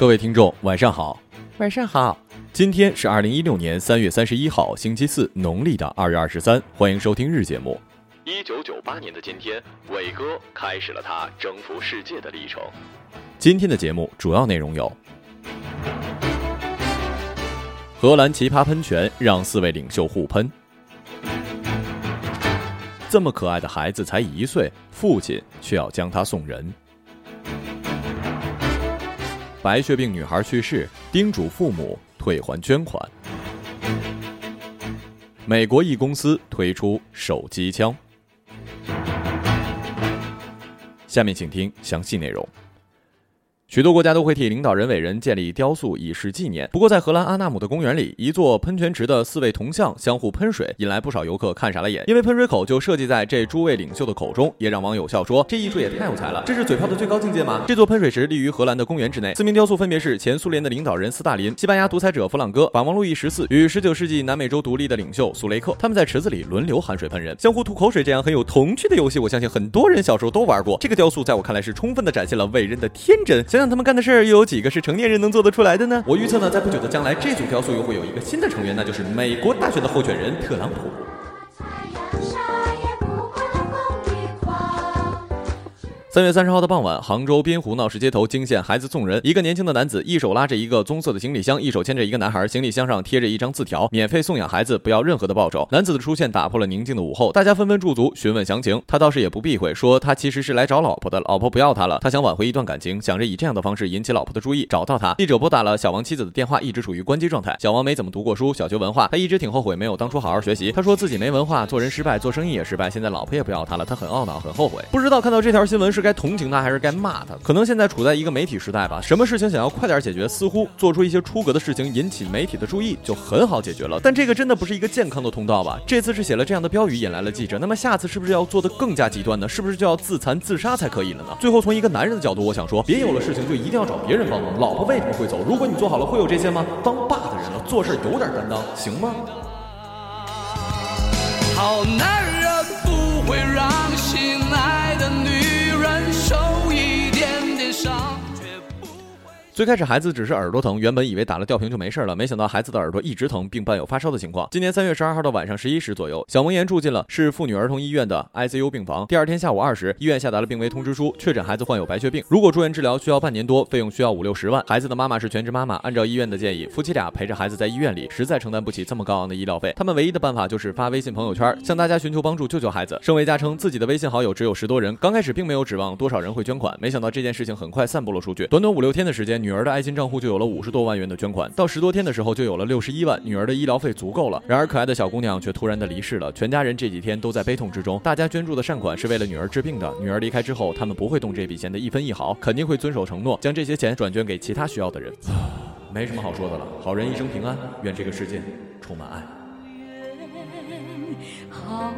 各位听众，晚上好，晚上好。今天是二零一六年三月三十一号，星期四，农历的二月二十三。欢迎收听日节目。一九九八年的今天，伟哥开始了他征服世界的历程。今天的节目主要内容有：荷兰奇葩喷泉让四位领袖互喷。这么可爱的孩子才一岁，父亲却要将他送人。白血病女孩去世，叮嘱父母退还捐款。美国一公司推出手机枪。下面请听详细内容。许多国家都会替领导人伟人建立雕塑以示纪念。不过，在荷兰阿纳姆的公园里，一座喷泉池的四位铜像相互喷水，引来不少游客看傻了眼。因为喷水口就设计在这诸位领袖的口中，也让网友笑说：“这艺术也太有才了，这是嘴炮的最高境界吗？”这座喷水池立于荷兰的公园之内，四名雕塑分别是前苏联的领导人斯大林、西班牙独裁者弗朗哥、法王路易十四与19世纪南美洲独立的领袖苏雷克。他们在池子里轮流含水喷人，相互吐口水，这样很有童趣的游戏，我相信很多人小时候都玩过。这个雕塑在我看来是充分的展现了伟人的天真。让他们干的事儿，又有几个是成年人能做得出来的呢？我预测呢，在不久的将来，这组雕塑又会有一个新的成员，那就是美国大学的候选人特朗普。三月三十号的傍晚，杭州滨湖闹市街头惊现孩子送人。一个年轻的男子一手拉着一个棕色的行李箱，一手牵着一个男孩，行李箱上贴着一张字条：免费送养孩子，不要任何的报酬。男子的出现打破了宁静的午后，大家纷纷驻足询问详情。他倒是也不避讳，说他其实是来找老婆的，老婆不要他了，他想挽回一段感情，想着以这样的方式引起老婆的注意，找到他。记者拨打了小王妻子的电话，一直处于关机状态。小王没怎么读过书，小学文化，他一直挺后悔没有当初好好学习。他说自己没文化，做人失败，做生意也失败，现在老婆也不要他了，他很懊恼，很后悔。不知道看到这条新闻是该同情他还是？该骂他，可能现在处在一个媒体时代吧，什么事情想要快点解决，似乎做出一些出格的事情引起媒体的注意就很好解决了。但这个真的不是一个健康的通道吧？这次是写了这样的标语引来了记者，那么下次是不是要做的更加极端呢？是不是就要自残自杀才可以了呢？最后从一个男人的角度，我想说，别有了事情就一定要找别人帮忙。老婆为什么会走？如果你做好了，会有这些吗？当爸的人了，做事有点担当，行吗？好男人不会让最开始孩子只是耳朵疼，原本以为打了吊瓶就没事了，没想到孩子的耳朵一直疼，并伴有发烧的情况。今年三月十二号的晚上十一时左右，小萌妍住进了市妇女儿童医院的 ICU 病房。第二天下午二时，医院下达了病危通知书，确诊孩子患有白血病，如果住院治疗需要半年多，费用需要五六十万。孩子的妈妈是全职妈妈，按照医院的建议，夫妻俩陪着孩子在医院里，实在承担不起这么高昂的医疗费。他们唯一的办法就是发微信朋友圈，向大家寻求帮助，救救孩子。盛维佳称自己的微信好友只有十多人，刚开始并没有指望多少人会捐款，没想到这件事情很快散播了出去。短短五六天的时间，女儿的爱心账户就。有了五十多万元的捐款，到十多天的时候就有了六十一万，女儿的医疗费足够了。然而可爱的小姑娘却突然的离世了，全家人这几天都在悲痛之中。大家捐助的善款是为了女儿治病的，女儿离开之后，他们不会动这笔钱的一分一毫，肯定会遵守承诺，将这些钱转捐给其他需要的人。没什么好说的了，好人一生平安，愿这个世界充满爱。好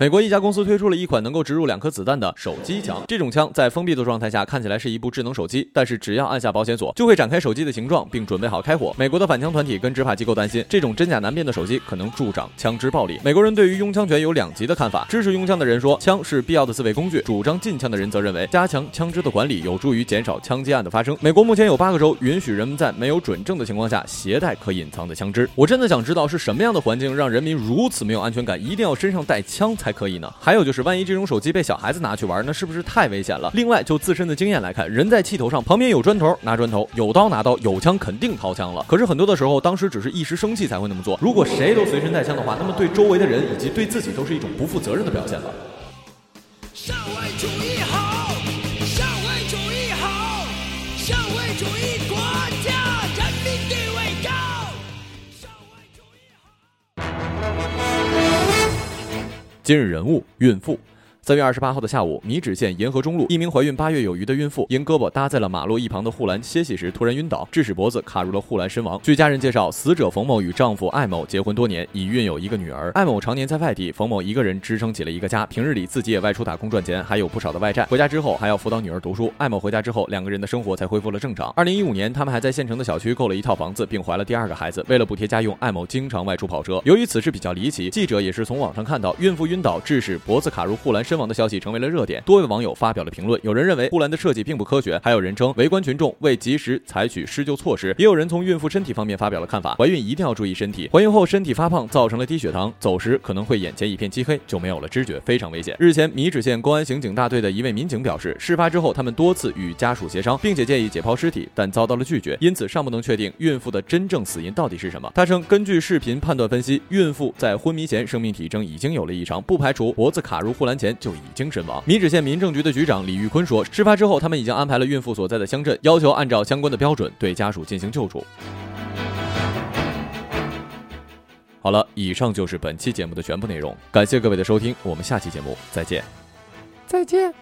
美国一家公司推出了一款能够植入两颗子弹的手机枪。这种枪在封闭的状态下看起来是一部智能手机，但是只要按下保险锁，就会展开手机的形状，并准备好开火。美国的反枪团体跟执法机构担心，这种真假难辨的手机可能助长枪支暴力。美国人对于拥枪权有两极的看法，支持拥枪的人说，枪是必要的自卫工具；主张禁枪的人则认为，加强枪支的管理有助于减少枪击案的发生。美国目前有八个州允许人们在没有准证的情况下携带可隐藏的枪支。我真的想知道是什么样的环境让人民如此没有安全感，一定要身上带枪才。还可以呢。还有就是，万一这种手机被小孩子拿去玩，那是不是太危险了？另外，就自身的经验来看，人在气头上，旁边有砖头拿砖头，有刀拿刀，有枪肯定掏枪了。可是很多的时候，当时只是一时生气才会那么做。如果谁都随身带枪的话，那么对周围的人以及对自己都是一种不负责任的表现了。社会主义好，今日人物：孕妇。三月二十八号的下午，米脂县沿河中路，一名怀孕八月有余的孕妇因胳膊搭在了马路一旁的护栏歇息时，突然晕倒，致使脖子卡入了护栏身亡。据家人介绍，死者冯某与丈夫艾某结婚多年，已孕有一个女儿。艾某常年在外地，冯某一个人支撑起了一个家，平日里自己也外出打工赚钱，还有不少的外债。回家之后还要辅导女儿读书。艾某回家之后，两个人的生活才恢复了正常。二零一五年，他们还在县城的小区购了一套房子，并怀了第二个孩子。为了补贴家用，艾某经常外出跑车。由于此事比较离奇，记者也是从网上看到孕妇晕倒致使脖子卡入护栏身亡的消息，成为了热。点，多位网友发表了评论。有人认为护栏的设计并不科学，还有人称围观群众未及时采取施救措施。也有人从孕妇身体方面发表了看法：怀孕一定要注意身体，怀孕后身体发胖造成了低血糖，走时可能会眼前一片漆黑，就没有了知觉，非常危险。日前，米脂县公安刑警大队的一位民警表示，事发之后他们多次与家属协商，并且建议解剖尸体，但遭到了拒绝，因此尚不能确定孕妇的真正死因到底是什么。他称，根据视频判断分析，孕妇在昏迷前生命体征已经有了异常，不排除脖子卡入护栏前就就已经身亡。米脂县民政局的局长李玉坤说，事发之后，他们已经安排了孕妇所在的乡镇，要求按照相关的标准对家属进行救助。好了，以上就是本期节目的全部内容，感谢各位的收听，我们下期节目再见，再见。